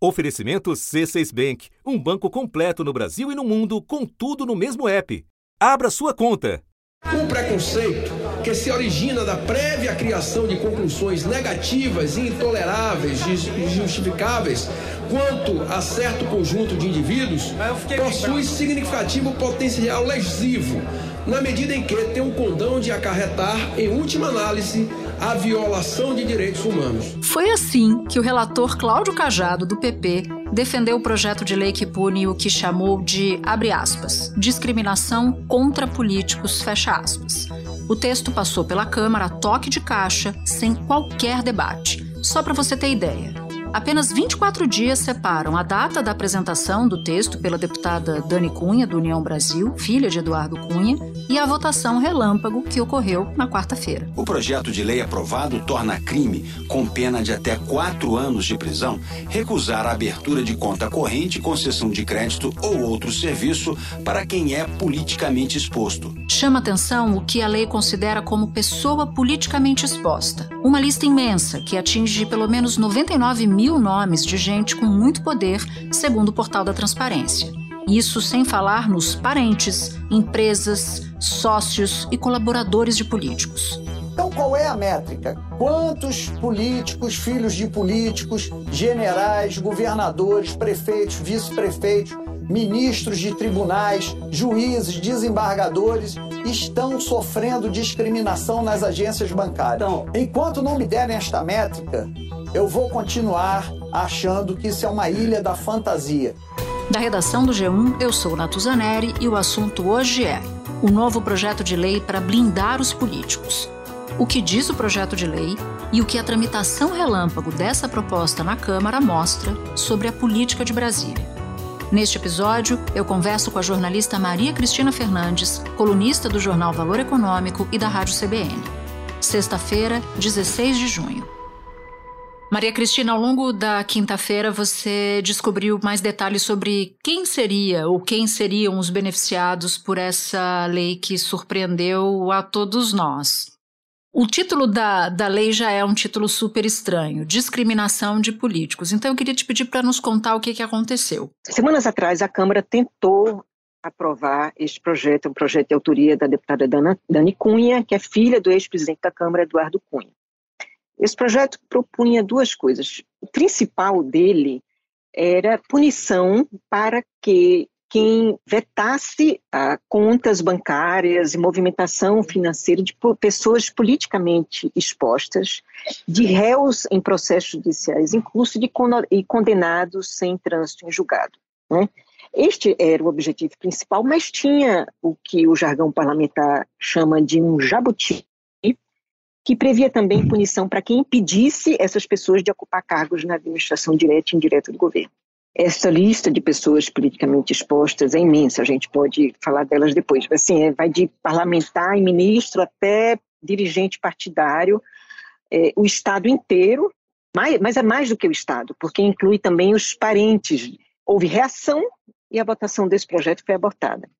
Oferecimento C6 Bank, um banco completo no Brasil e no mundo, com tudo no mesmo app. Abra sua conta. Um preconceito que se origina da prévia criação de conclusões negativas e intoleráveis e injustificáveis quanto a certo conjunto de indivíduos possui significativo potencial lesivo, na medida em que tem o condão de acarretar, em última análise, a violação de direitos humanos. Foi assim que o relator Cláudio Cajado, do PP, defendeu o projeto de lei que pune o que chamou de, abre aspas, discriminação contra políticos, fecha aspas. O texto passou pela Câmara a toque de caixa, sem qualquer debate. Só para você ter ideia. Apenas 24 dias separam a data da apresentação do texto pela deputada Dani Cunha, do União Brasil, filha de Eduardo Cunha, e a votação relâmpago que ocorreu na quarta-feira. O projeto de lei aprovado torna crime, com pena de até quatro anos de prisão, recusar a abertura de conta corrente, concessão de crédito ou outro serviço para quem é politicamente exposto. Chama atenção o que a lei considera como pessoa politicamente exposta. Uma lista imensa que atinge pelo menos 99 mil mil nomes de gente com muito poder, segundo o portal da Transparência. Isso sem falar nos parentes, empresas, sócios e colaboradores de políticos. Então, qual é a métrica? Quantos políticos, filhos de políticos, generais, governadores, prefeitos, vice-prefeitos, ministros de tribunais, juízes, desembargadores estão sofrendo discriminação nas agências bancárias? Então, enquanto não me derem esta métrica, eu vou continuar achando que isso é uma ilha da fantasia. Da redação do G1, eu sou Natuzaneri e o assunto hoje é o novo projeto de lei para blindar os políticos. O que diz o projeto de lei e o que a tramitação relâmpago dessa proposta na Câmara mostra sobre a política de Brasília. Neste episódio, eu converso com a jornalista Maria Cristina Fernandes, colunista do jornal Valor Econômico e da Rádio CBN. Sexta-feira, 16 de junho. Maria Cristina, ao longo da quinta-feira você descobriu mais detalhes sobre quem seria ou quem seriam os beneficiados por essa lei que surpreendeu a todos nós. O título da, da lei já é um título super estranho: discriminação de políticos. Então eu queria te pedir para nos contar o que, que aconteceu. Semanas atrás, a Câmara tentou aprovar este projeto, um projeto de autoria da deputada Dana, Dani Cunha, que é filha do ex-presidente da Câmara, Eduardo Cunha. Esse projeto propunha duas coisas. O principal dele era punição para que quem vetasse ah, contas bancárias e movimentação financeira de pessoas politicamente expostas, de réus em processos judiciais em curso de, e condenados sem trânsito em julgado. Né? Este era o objetivo principal, mas tinha o que o jargão parlamentar chama de um jabuti que previa também punição para quem impedisse essas pessoas de ocupar cargos na administração direta e indireta do governo. Essa lista de pessoas politicamente expostas é imensa, a gente pode falar delas depois. Assim, é, vai de parlamentar e ministro até dirigente partidário, é, o Estado inteiro, mas, mas é mais do que o Estado, porque inclui também os parentes. Houve reação e a votação desse projeto foi abortada.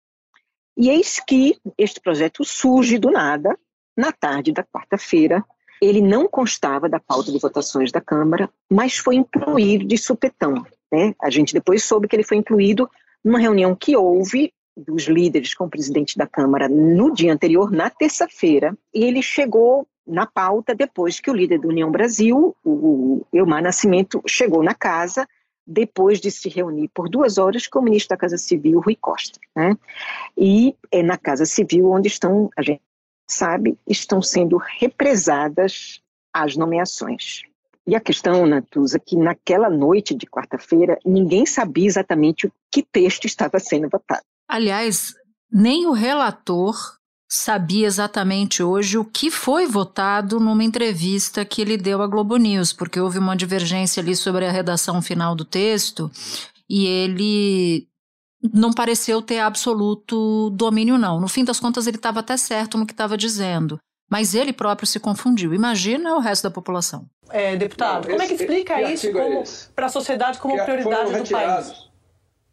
E eis que este projeto surge do nada, na tarde da quarta-feira, ele não constava da pauta de votações da Câmara, mas foi incluído de supetão. Né? A gente depois soube que ele foi incluído numa reunião que houve dos líderes com o presidente da Câmara no dia anterior, na terça-feira, e ele chegou na pauta depois que o líder da União Brasil, o Elmar Nascimento, chegou na casa depois de se reunir por duas horas com o ministro da Casa Civil, Rui Costa. Né? E é na Casa Civil onde estão, a gente sabe, estão sendo represadas as nomeações. E a questão, Natuza, que naquela noite de quarta-feira, ninguém sabia exatamente o que texto estava sendo votado. Aliás, nem o relator sabia exatamente hoje o que foi votado numa entrevista que ele deu à Globo News, porque houve uma divergência ali sobre a redação final do texto e ele não pareceu ter absoluto domínio, não. No fim das contas, ele estava até certo no que estava dizendo. Mas ele próprio se confundiu. Imagina o resto da população. É, deputado, não, como esse, é que explica isso é para a sociedade como que prioridade do país?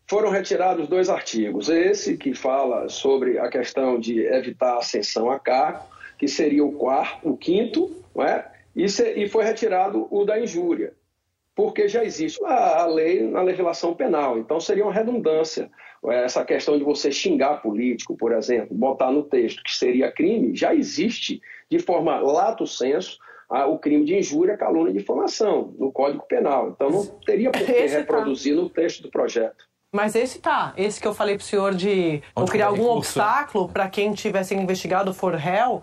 Foram retirados dois artigos. Esse que fala sobre a questão de evitar a ascensão a cargo, que seria o quarto, o quinto, não é? e, se, e foi retirado o da injúria. Porque já existe a, a lei na legislação penal. Então seria uma redundância. Essa questão de você xingar político, por exemplo, botar no texto que seria crime, já existe de forma lato senso o crime de injúria, calúnia e difamação no Código Penal. Então não teria por que tá. reproduzir tá. no texto do projeto. Mas esse tá, esse que eu falei pro senhor de ou criar algum obstáculo para quem tivesse investigado for réu,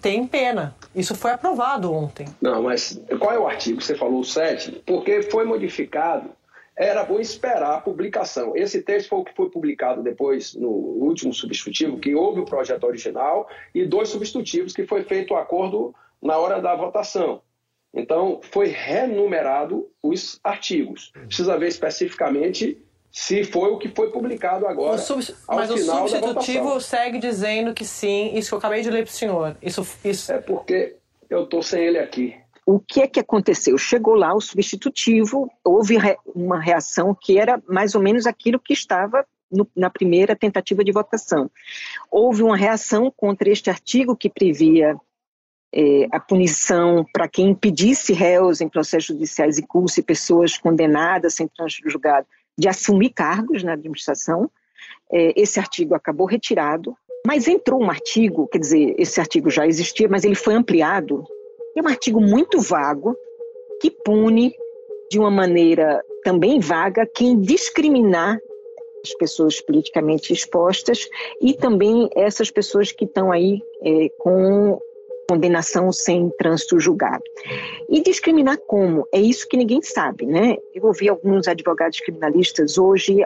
tem pena. Isso foi aprovado ontem. Não, mas qual é o artigo? Você falou o 7? Porque foi modificado. Era bom esperar a publicação. Esse texto foi o que foi publicado depois no último substitutivo, que houve o projeto original, e dois substitutivos que foi feito o acordo na hora da votação. Então, foi renumerado os artigos. Precisa ver especificamente se foi o que foi publicado agora. O sub... Mas o substitutivo segue dizendo que sim, isso que eu acabei de ler para o senhor. Isso, isso... É porque eu estou sem ele aqui. O que é que aconteceu? Chegou lá o substitutivo, houve uma reação que era mais ou menos aquilo que estava no, na primeira tentativa de votação. Houve uma reação contra este artigo que previa é, a punição para quem impedisse réus em processos judiciais e curso e pessoas condenadas sem trânsito julgado de assumir cargos na administração. É, esse artigo acabou retirado, mas entrou um artigo, quer dizer, esse artigo já existia, mas ele foi ampliado. É um artigo muito vago que pune de uma maneira também vaga quem discriminar as pessoas politicamente expostas e também essas pessoas que estão aí é, com condenação sem trânsito julgado. E discriminar como? É isso que ninguém sabe, né? Eu ouvi alguns advogados criminalistas hoje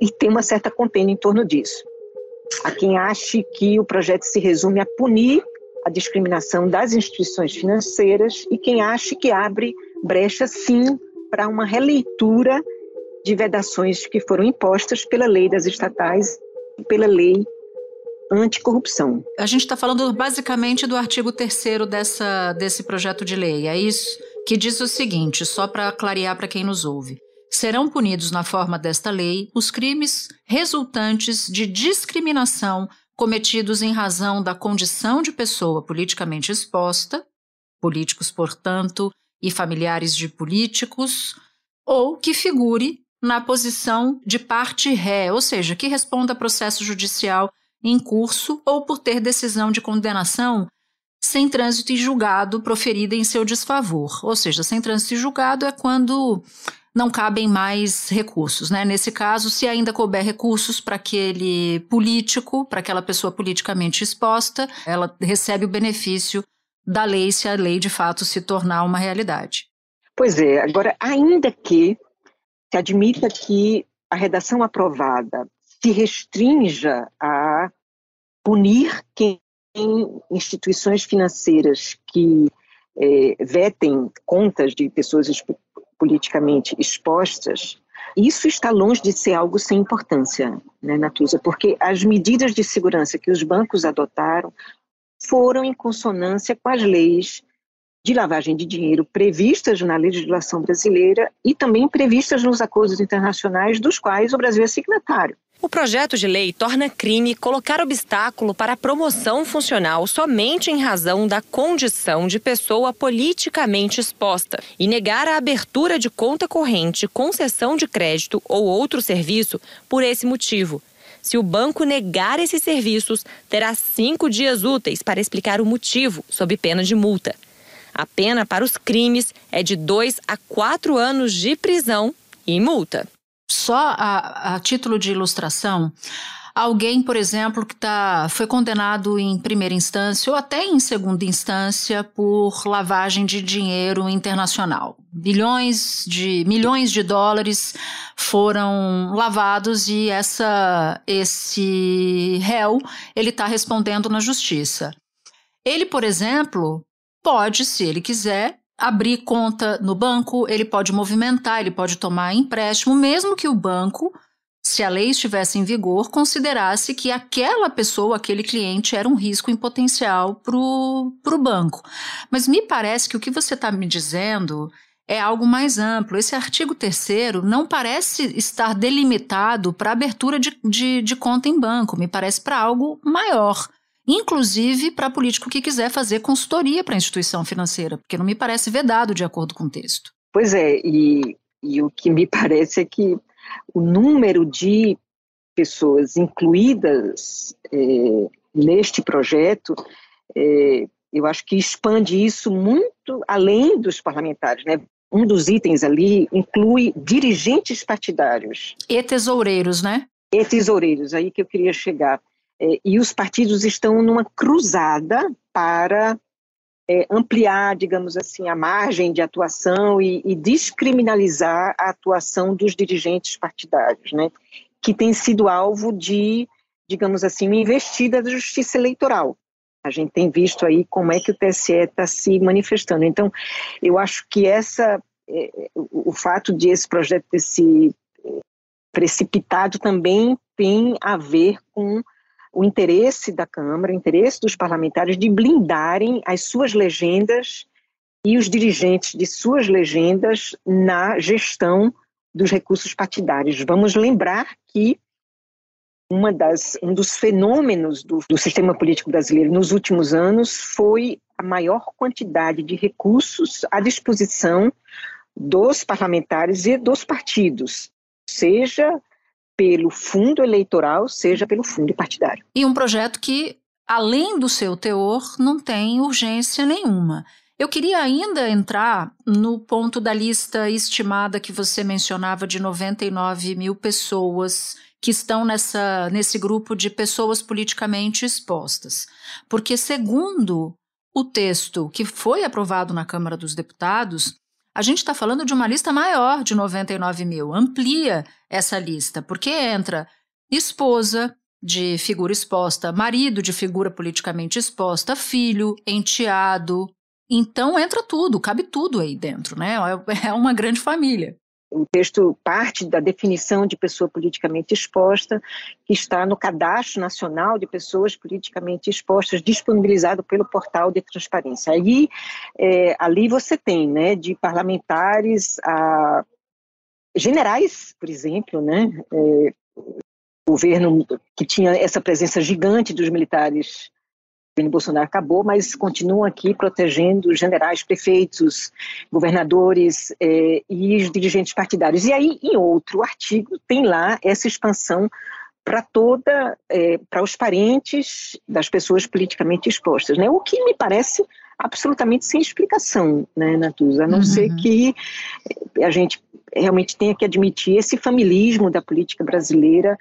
e tem uma certa contenda em torno disso. Há quem ache que o projeto se resume a punir a discriminação das instituições financeiras e quem acha que abre brecha, sim, para uma releitura de vedações que foram impostas pela lei das estatais e pela lei anticorrupção. A gente está falando basicamente do artigo 3 dessa desse projeto de lei, é isso? Que diz o seguinte, só para clarear para quem nos ouve. Serão punidos na forma desta lei os crimes resultantes de discriminação cometidos em razão da condição de pessoa politicamente exposta, políticos, portanto, e familiares de políticos, ou que figure na posição de parte ré, ou seja, que responda a processo judicial em curso ou por ter decisão de condenação sem trânsito e julgado proferida em seu desfavor. Ou seja, sem trânsito e julgado é quando não cabem mais recursos. Né? Nesse caso, se ainda couber recursos para aquele político, para aquela pessoa politicamente exposta, ela recebe o benefício da lei se a lei de fato se tornar uma realidade. Pois é, agora, ainda que se admita que a redação aprovada se restrinja a punir quem instituições financeiras que é, vetem contas de pessoas politicamente expostas, isso está longe de ser algo sem importância, né, Natuza? Porque as medidas de segurança que os bancos adotaram foram em consonância com as leis de lavagem de dinheiro previstas na legislação brasileira e também previstas nos acordos internacionais dos quais o Brasil é signatário. O projeto de lei torna crime colocar obstáculo para a promoção funcional somente em razão da condição de pessoa politicamente exposta e negar a abertura de conta corrente, concessão de crédito ou outro serviço por esse motivo. Se o banco negar esses serviços, terá cinco dias úteis para explicar o motivo, sob pena de multa. A pena para os crimes é de dois a quatro anos de prisão e multa. Só a, a título de ilustração, alguém, por exemplo, que tá, foi condenado em primeira instância ou até em segunda instância por lavagem de dinheiro internacional. Bilhões de milhões de dólares foram lavados e essa esse réu ele está respondendo na justiça. Ele, por exemplo, pode, se ele quiser, abrir conta no banco, ele pode movimentar, ele pode tomar empréstimo, mesmo que o banco, se a lei estivesse em vigor, considerasse que aquela pessoa, aquele cliente, era um risco em potencial para o banco. Mas me parece que o que você está me dizendo é algo mais amplo. Esse artigo 3 não parece estar delimitado para abertura de, de, de conta em banco, me parece para algo maior inclusive para político que quiser fazer consultoria para a instituição financeira, porque não me parece vedado de acordo com o texto. Pois é, e, e o que me parece é que o número de pessoas incluídas é, neste projeto, é, eu acho que expande isso muito além dos parlamentares, né? Um dos itens ali inclui dirigentes partidários. E tesoureiros, né? E tesoureiros, aí que eu queria chegar. É, e os partidos estão numa cruzada para é, ampliar, digamos assim, a margem de atuação e, e, descriminalizar a atuação dos dirigentes partidários, né, que tem sido alvo de, digamos assim, uma investida da justiça eleitoral. A gente tem visto aí como é que o TSE está se manifestando. Então, eu acho que essa, é, o, fato de esse projeto ter se precipitado também tem a ver com o interesse da Câmara, o interesse dos parlamentares de blindarem as suas legendas e os dirigentes de suas legendas na gestão dos recursos partidários. Vamos lembrar que uma das, um dos fenômenos do, do sistema político brasileiro nos últimos anos foi a maior quantidade de recursos à disposição dos parlamentares e dos partidos, seja pelo fundo eleitoral, seja pelo fundo partidário. E um projeto que, além do seu teor, não tem urgência nenhuma. Eu queria ainda entrar no ponto da lista estimada que você mencionava de 99 mil pessoas que estão nessa, nesse grupo de pessoas politicamente expostas. Porque, segundo o texto que foi aprovado na Câmara dos Deputados, a gente está falando de uma lista maior de 99 mil, amplia essa lista, porque entra esposa de figura exposta, marido de figura politicamente exposta, filho, enteado. Então entra tudo, cabe tudo aí dentro, né? É, é uma grande família o texto parte da definição de pessoa politicamente exposta, que está no Cadastro Nacional de Pessoas Politicamente Expostas, disponibilizado pelo portal de transparência. Aí, é, ali você tem, né, de parlamentares a generais, por exemplo, né, é, governo que tinha essa presença gigante dos militares governo Bolsonaro acabou, mas continuam aqui protegendo generais, prefeitos, governadores eh, e os dirigentes partidários. E aí, em outro artigo, tem lá essa expansão para toda, eh, para os parentes das pessoas politicamente expostas, né? O que me parece absolutamente sem explicação, né, Natuza? A não uhum. ser que a gente realmente tenha que admitir esse familismo da política brasileira,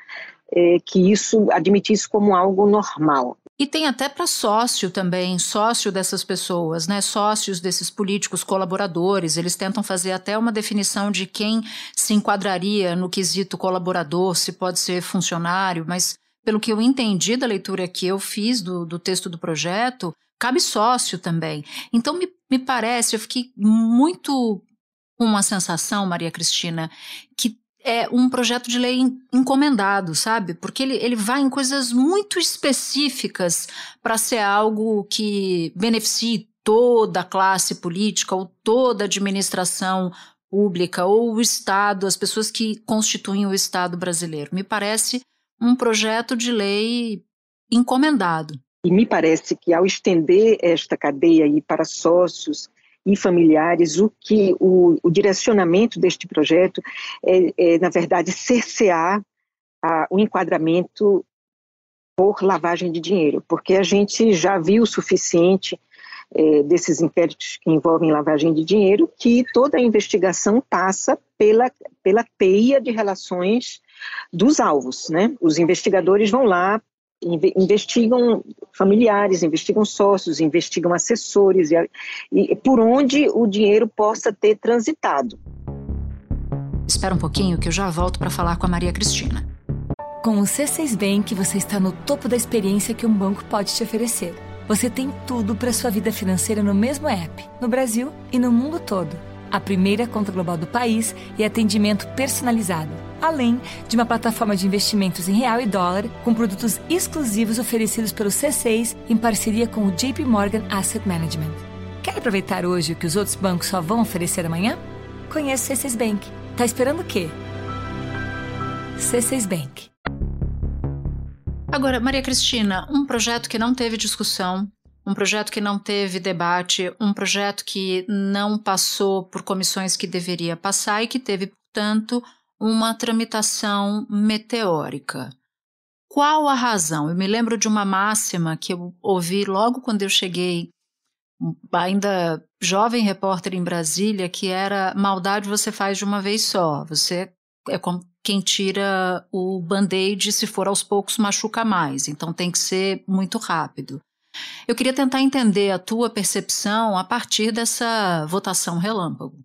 eh, que isso admitir isso como algo normal. E tem até para sócio também, sócio dessas pessoas, né? Sócios desses políticos colaboradores. Eles tentam fazer até uma definição de quem se enquadraria no quesito colaborador, se pode ser funcionário, mas pelo que eu entendi da leitura que eu fiz do, do texto do projeto, cabe sócio também. Então, me, me parece, eu fiquei muito com uma sensação, Maria Cristina, que é um projeto de lei encomendado, sabe? Porque ele, ele vai em coisas muito específicas para ser algo que beneficie toda a classe política ou toda a administração pública ou o Estado, as pessoas que constituem o Estado brasileiro. Me parece um projeto de lei encomendado. E me parece que ao estender esta cadeia aí para sócios e familiares, o que o, o direcionamento deste projeto é, é, na verdade, cercear a, o enquadramento por lavagem de dinheiro, porque a gente já viu o suficiente é, desses inquéritos que envolvem lavagem de dinheiro, que toda a investigação passa pela, pela teia de relações dos alvos, né? Os investigadores vão lá, investigam familiares, investigam sócios, investigam assessores e, e por onde o dinheiro possa ter transitado. Espera um pouquinho que eu já volto para falar com a Maria Cristina. Com o C6 Bank, você está no topo da experiência que um banco pode te oferecer. Você tem tudo para sua vida financeira no mesmo app, no Brasil e no mundo todo. A primeira conta global do país e atendimento personalizado além de uma plataforma de investimentos em real e dólar com produtos exclusivos oferecidos pelo C6 em parceria com o JP Morgan Asset Management. Quer aproveitar hoje o que os outros bancos só vão oferecer amanhã? Conheça o C6 Bank. Tá esperando o quê? C6 Bank. Agora, Maria Cristina, um projeto que não teve discussão, um projeto que não teve debate, um projeto que não passou por comissões que deveria passar e que teve, portanto, uma tramitação meteórica. Qual a razão? Eu me lembro de uma máxima que eu ouvi logo quando eu cheguei, ainda jovem repórter em Brasília, que era maldade você faz de uma vez só. Você é como quem tira o band-aid, se for aos poucos, machuca mais. Então tem que ser muito rápido. Eu queria tentar entender a tua percepção a partir dessa votação relâmpago.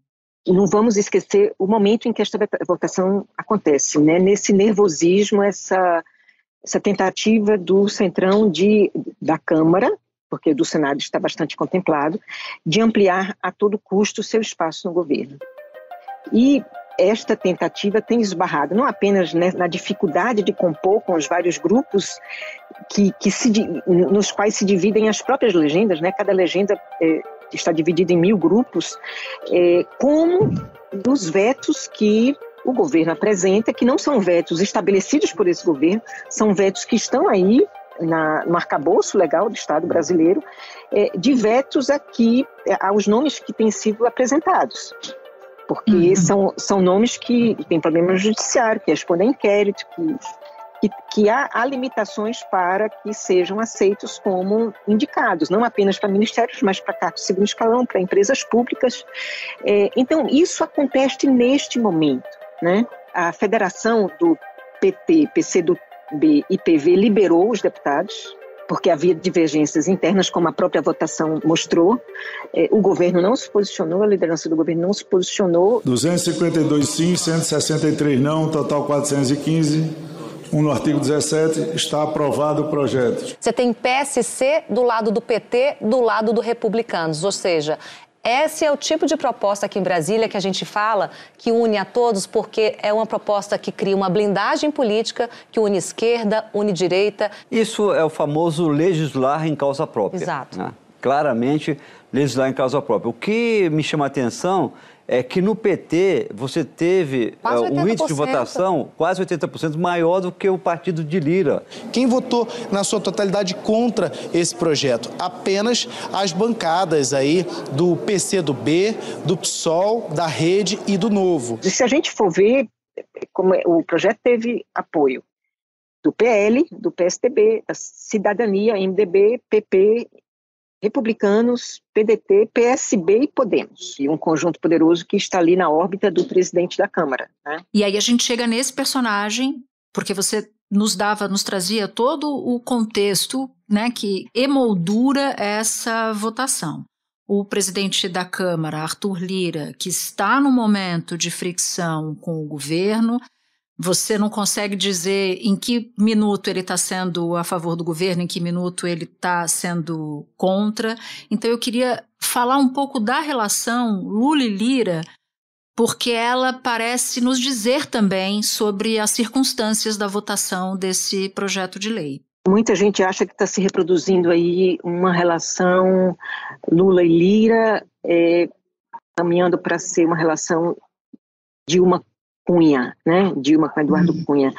Não vamos esquecer o momento em que esta votação acontece, né? Nesse nervosismo, essa essa tentativa do centrão de da Câmara, porque do Senado está bastante contemplado, de ampliar a todo custo seu espaço no governo. E esta tentativa tem esbarrado não apenas na dificuldade de compor com os vários grupos que, que se, nos quais se dividem as próprias legendas, né? cada legenda é, está dividida em mil grupos, é, como dos vetos que o governo apresenta, que não são vetos estabelecidos por esse governo, são vetos que estão aí na, no arcabouço legal do Estado brasileiro, é, de vetos aqui é, aos nomes que têm sido apresentados porque uhum. são, são nomes que têm problema judiciário, que respondem a inquérito, que, que, que há, há, limitações para que sejam aceitos como indicados, não apenas para ministérios, mas para cargos de segundo escalão, para empresas públicas. É, então, isso acontece neste momento. Né? A federação do PT, PCdoB e PV liberou os deputados, porque havia divergências internas, como a própria votação mostrou. É, o governo não se posicionou, a liderança do governo não se posicionou. 252 sim, 163 não, total 415. Um no artigo 17, está aprovado o projeto. Você tem PSC do lado do PT, do lado do Republicanos, ou seja, esse é o tipo de proposta aqui em Brasília que a gente fala que une a todos, porque é uma proposta que cria uma blindagem política que une esquerda, une direita. Isso é o famoso legislar em causa própria. Exato. Né? Claramente, legislar em causa própria. O que me chama a atenção é que no PT você teve uh, um índice de votação quase 80% maior do que o partido de Lira. Quem votou na sua totalidade contra esse projeto? Apenas as bancadas aí do PC do B, do PSOL, da Rede e do Novo. Se a gente for ver, como é, o projeto teve apoio do PL, do PSDB, da Cidadania, MDB, PP republicanos, PDT, PSB e Podemos, e um conjunto poderoso que está ali na órbita do presidente da Câmara. Né? E aí a gente chega nesse personagem, porque você nos dava, nos trazia todo o contexto né, que emoldura essa votação. O presidente da Câmara, Arthur Lira, que está no momento de fricção com o governo, você não consegue dizer em que minuto ele está sendo a favor do governo, em que minuto ele está sendo contra. Então eu queria falar um pouco da relação Lula e Lira, porque ela parece nos dizer também sobre as circunstâncias da votação desse projeto de lei. Muita gente acha que está se reproduzindo aí uma relação Lula e Lira, é, caminhando para ser uma relação de uma Cunha, né? Dilma com Eduardo uhum. Cunha.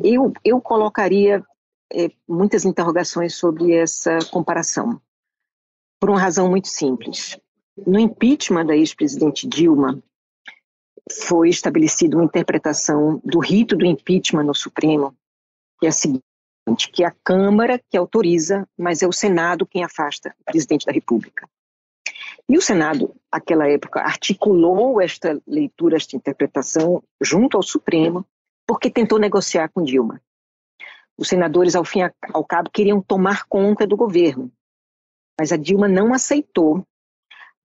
Eu, eu colocaria é, muitas interrogações sobre essa comparação, por uma razão muito simples. No impeachment da ex-presidente Dilma, foi estabelecida uma interpretação do rito do impeachment no Supremo, que é a seguinte, que é a Câmara que autoriza, mas é o Senado quem afasta o presidente da República. E o Senado, naquela época, articulou esta leitura, esta interpretação, junto ao Supremo, porque tentou negociar com Dilma. Os senadores, ao fim e ao cabo, queriam tomar conta do governo, mas a Dilma não aceitou,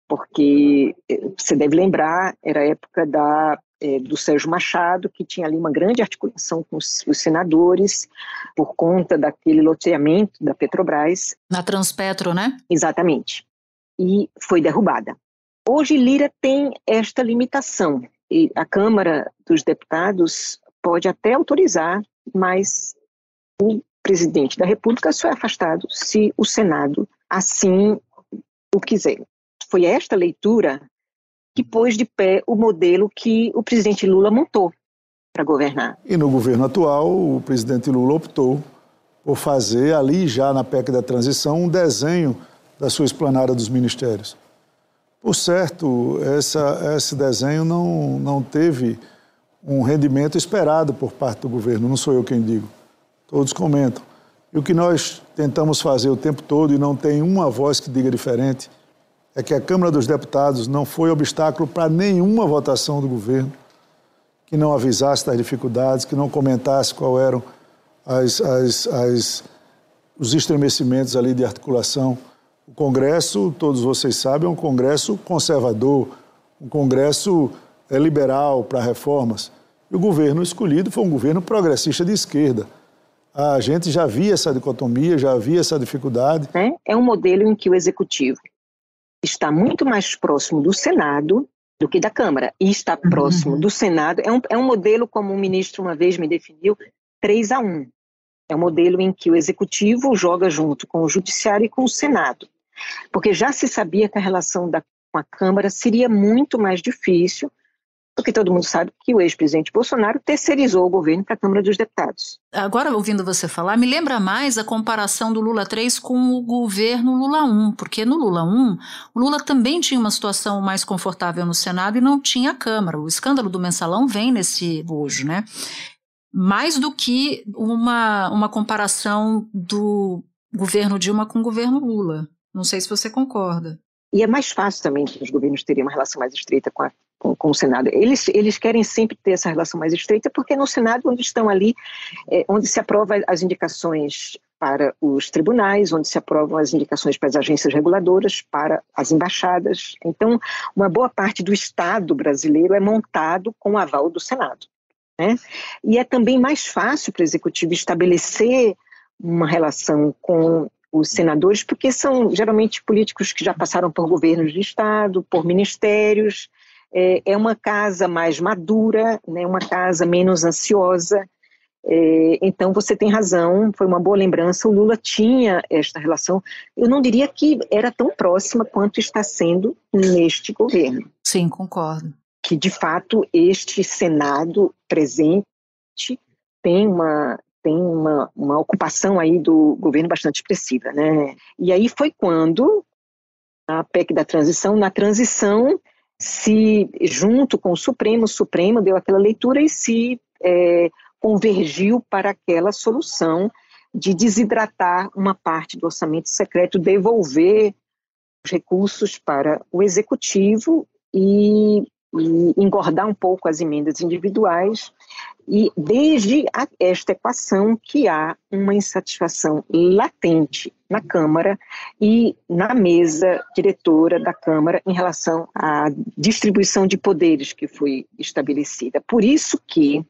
porque eh, você deve lembrar, era a época da, é, do Sérgio Machado, que tinha ali uma grande articulação com os, os, senadores por conta daquele loteamento da Petrobras. Na Transpetro, né? Exatamente e foi derrubada. Hoje, Lira tem esta limitação. E a Câmara dos Deputados pode até autorizar, mas o presidente da República só é afastado se o Senado assim o quiser. Foi esta leitura que pôs de pé o modelo que o presidente Lula montou para governar. E no governo atual, o presidente Lula optou por fazer ali já na PEC da transição um desenho da sua esplanada dos ministérios. Por certo, essa, esse desenho não, não teve um rendimento esperado por parte do governo, não sou eu quem digo, todos comentam. E o que nós tentamos fazer o tempo todo, e não tem uma voz que diga diferente, é que a Câmara dos Deputados não foi obstáculo para nenhuma votação do governo que não avisasse das dificuldades, que não comentasse qual eram as, as, as, os estremecimentos ali de articulação. O Congresso, todos vocês sabem, é um Congresso conservador, um Congresso é, liberal para reformas. E o governo escolhido foi um governo progressista de esquerda. A gente já via essa dicotomia, já via essa dificuldade. É, é um modelo em que o executivo está muito mais próximo do Senado do que da Câmara. E está uhum. próximo do Senado. É um, é um modelo, como o ministro uma vez me definiu, 3 a 1. É um modelo em que o executivo joga junto com o judiciário e com o Senado. Porque já se sabia que a relação da, com a Câmara seria muito mais difícil, porque todo mundo sabe que o ex-presidente Bolsonaro terceirizou o governo para a Câmara dos Deputados. Agora, ouvindo você falar, me lembra mais a comparação do Lula 3 com o governo Lula 1, porque no Lula 1, o Lula também tinha uma situação mais confortável no Senado e não tinha a Câmara. O escândalo do mensalão vem nesse bojo, né? Mais do que uma, uma comparação do governo Dilma com o governo Lula. Não sei se você concorda. E é mais fácil também que os governos teriam uma relação mais estreita com a com, com, o Senado. Eles, eles querem sempre ter essa relação mais estreita, porque no Senado, onde estão ali, é, onde se aprova as indicações para os tribunais, onde se aprovam as indicações para as agências reguladoras, para as embaixadas. Então, uma boa parte do Estado brasileiro é montado com o aval do Senado. Né? E é também mais fácil para o Executivo estabelecer uma relação com os senadores, porque são geralmente políticos que já passaram por governos de Estado, por ministérios, é, é uma casa mais madura, né, uma casa menos ansiosa. É, então você tem razão, foi uma boa lembrança. O Lula tinha esta relação, eu não diria que era tão próxima quanto está sendo neste governo. Sim, concordo. Que de fato este Senado presente tem uma tem uma, uma ocupação aí do governo bastante expressiva, né? E aí foi quando a PEC da transição, na transição se, junto com o Supremo, o Supremo deu aquela leitura e se é, convergiu para aquela solução de desidratar uma parte do orçamento secreto, devolver os recursos para o executivo e, e engordar um pouco as emendas individuais e desde a, esta equação que há uma insatisfação latente na Câmara e na mesa diretora da Câmara em relação à distribuição de poderes que foi estabelecida. Por isso que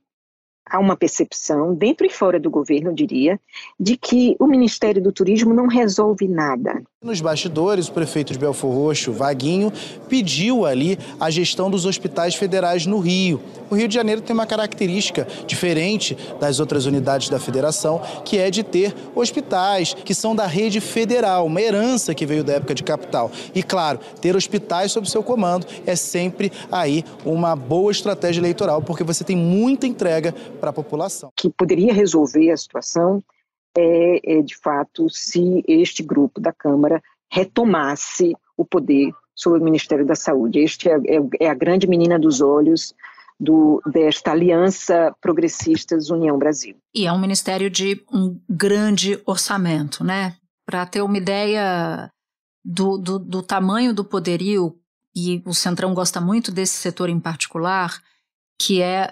há uma percepção, dentro e fora do governo, eu diria, de que o Ministério do Turismo não resolve nada. Nos bastidores, o prefeito de Belfor Roxo, Vaguinho, pediu ali a gestão dos hospitais federais no Rio. O Rio de Janeiro tem uma característica diferente das outras unidades da federação, que é de ter hospitais que são da rede federal, uma herança que veio da época de capital. E claro, ter hospitais sob seu comando é sempre aí uma boa estratégia eleitoral, porque você tem muita entrega para a população. Que poderia resolver a situação é, é, de fato, se este grupo da Câmara retomasse o poder sobre o Ministério da Saúde. Este é, é, é a grande menina dos olhos do, desta aliança progressistas União Brasil. E é um ministério de um grande orçamento, né? Para ter uma ideia do, do, do tamanho do poderio, e o Centrão gosta muito desse setor em particular, que é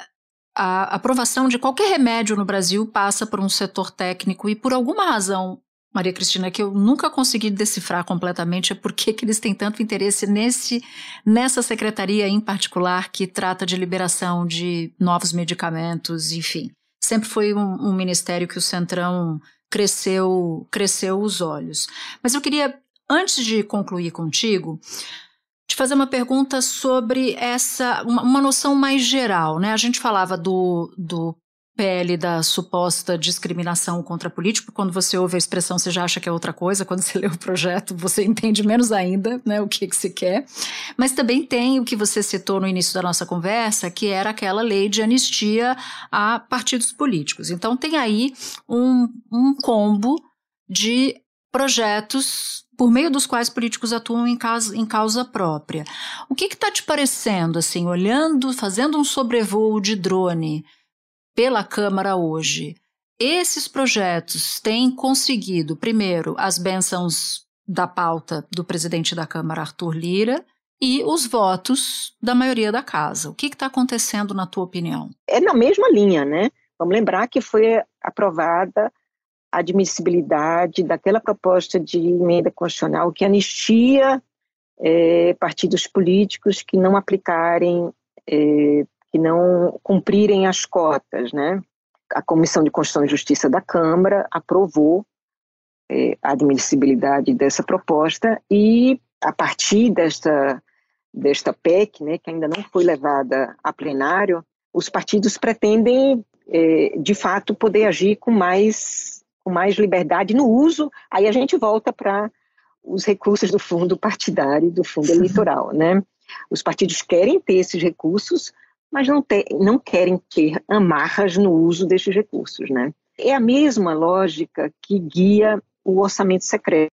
a aprovação de qualquer remédio no Brasil passa por um setor técnico e por alguma razão, Maria Cristina, que eu nunca consegui decifrar completamente é por que eles têm tanto interesse nesse, nessa secretaria em particular que trata de liberação de novos medicamentos, enfim. Sempre foi um, um ministério que o Centrão cresceu, cresceu os olhos. Mas eu queria, antes de concluir contigo, te fazer uma pergunta sobre essa, uma, uma, noção mais geral, né? A gente falava do, do PL da suposta discriminação contra político, quando você ouve a expressão você já acha que é outra coisa, quando você lê o projeto você entende menos ainda, né, o que que se quer. Mas também tem o que você citou no início da nossa conversa, que era aquela lei de anistia a partidos políticos. Então tem aí um, um combo de projetos por meio dos quais políticos atuam em causa, em causa própria. O que está te parecendo, assim, olhando, fazendo um sobrevoo de drone pela Câmara hoje? Esses projetos têm conseguido, primeiro, as bênçãos da pauta do presidente da Câmara, Arthur Lira, e os votos da maioria da casa. O que está acontecendo, na tua opinião? É na mesma linha, né? Vamos lembrar que foi aprovada admissibilidade daquela proposta de emenda constitucional que anistia é, partidos políticos que não aplicarem, é, que não cumprirem as cotas, né? A Comissão de Constituição e Justiça da Câmara aprovou é, a admissibilidade dessa proposta e a partir desta desta PEC, né, que ainda não foi levada a plenário, os partidos pretendem é, de fato poder agir com mais com mais liberdade no uso. Aí a gente volta para os recursos do fundo partidário, do fundo eleitoral, né? Os partidos querem ter esses recursos, mas não, ter, não querem ter amarras no uso desses recursos, né? É a mesma lógica que guia o orçamento secreto,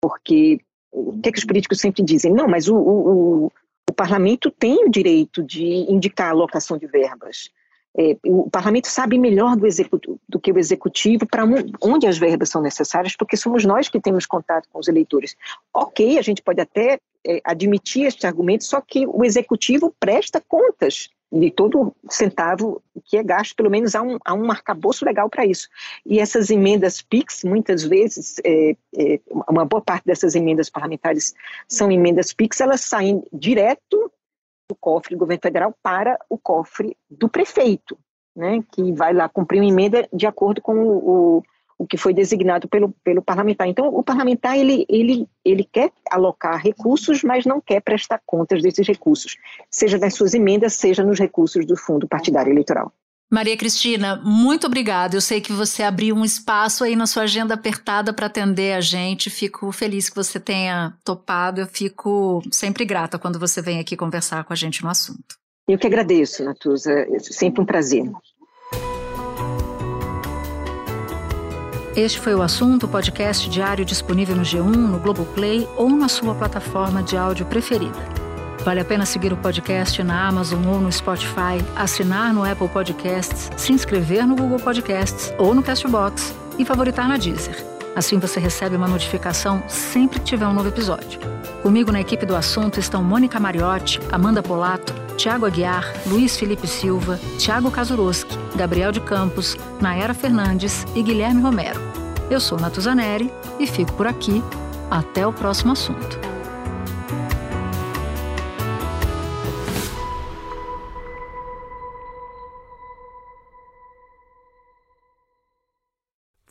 porque o que, é que os políticos sempre dizem? Não, mas o, o, o, o parlamento tem o direito de indicar a alocação de verbas. É, o parlamento sabe melhor do, do que o executivo para onde as verbas são necessárias, porque somos nós que temos contato com os eleitores. Ok, a gente pode até é, admitir este argumento, só que o executivo presta contas de todo centavo que é gasto, pelo menos há um, há um arcabouço legal para isso. E essas emendas PIX, muitas vezes, é, é, uma boa parte dessas emendas parlamentares são emendas PIX, elas saem direto do cofre do governo federal para o cofre do prefeito, né, que vai lá cumprir uma emenda de acordo com o, o que foi designado pelo, pelo parlamentar. Então, o parlamentar ele, ele, ele quer alocar recursos, mas não quer prestar contas desses recursos, seja nas suas emendas, seja nos recursos do fundo partidário eleitoral. Maria Cristina, muito obrigada. Eu sei que você abriu um espaço aí na sua agenda apertada para atender a gente. Fico feliz que você tenha topado. Eu fico sempre grata quando você vem aqui conversar com a gente no assunto. Eu que agradeço, Natuza. É sempre um prazer. Este foi o assunto, podcast diário disponível no G1, no Globoplay ou na sua plataforma de áudio preferida. Vale a pena seguir o podcast na Amazon ou no Spotify, assinar no Apple Podcasts, se inscrever no Google Podcasts ou no Castbox e favoritar na Deezer. Assim você recebe uma notificação sempre que tiver um novo episódio. Comigo na equipe do assunto estão Mônica Mariotti, Amanda Polato, Tiago Aguiar, Luiz Felipe Silva, Tiago Kazuroski, Gabriel de Campos, Naera Fernandes e Guilherme Romero. Eu sou Natuzaneri e fico por aqui. Até o próximo assunto.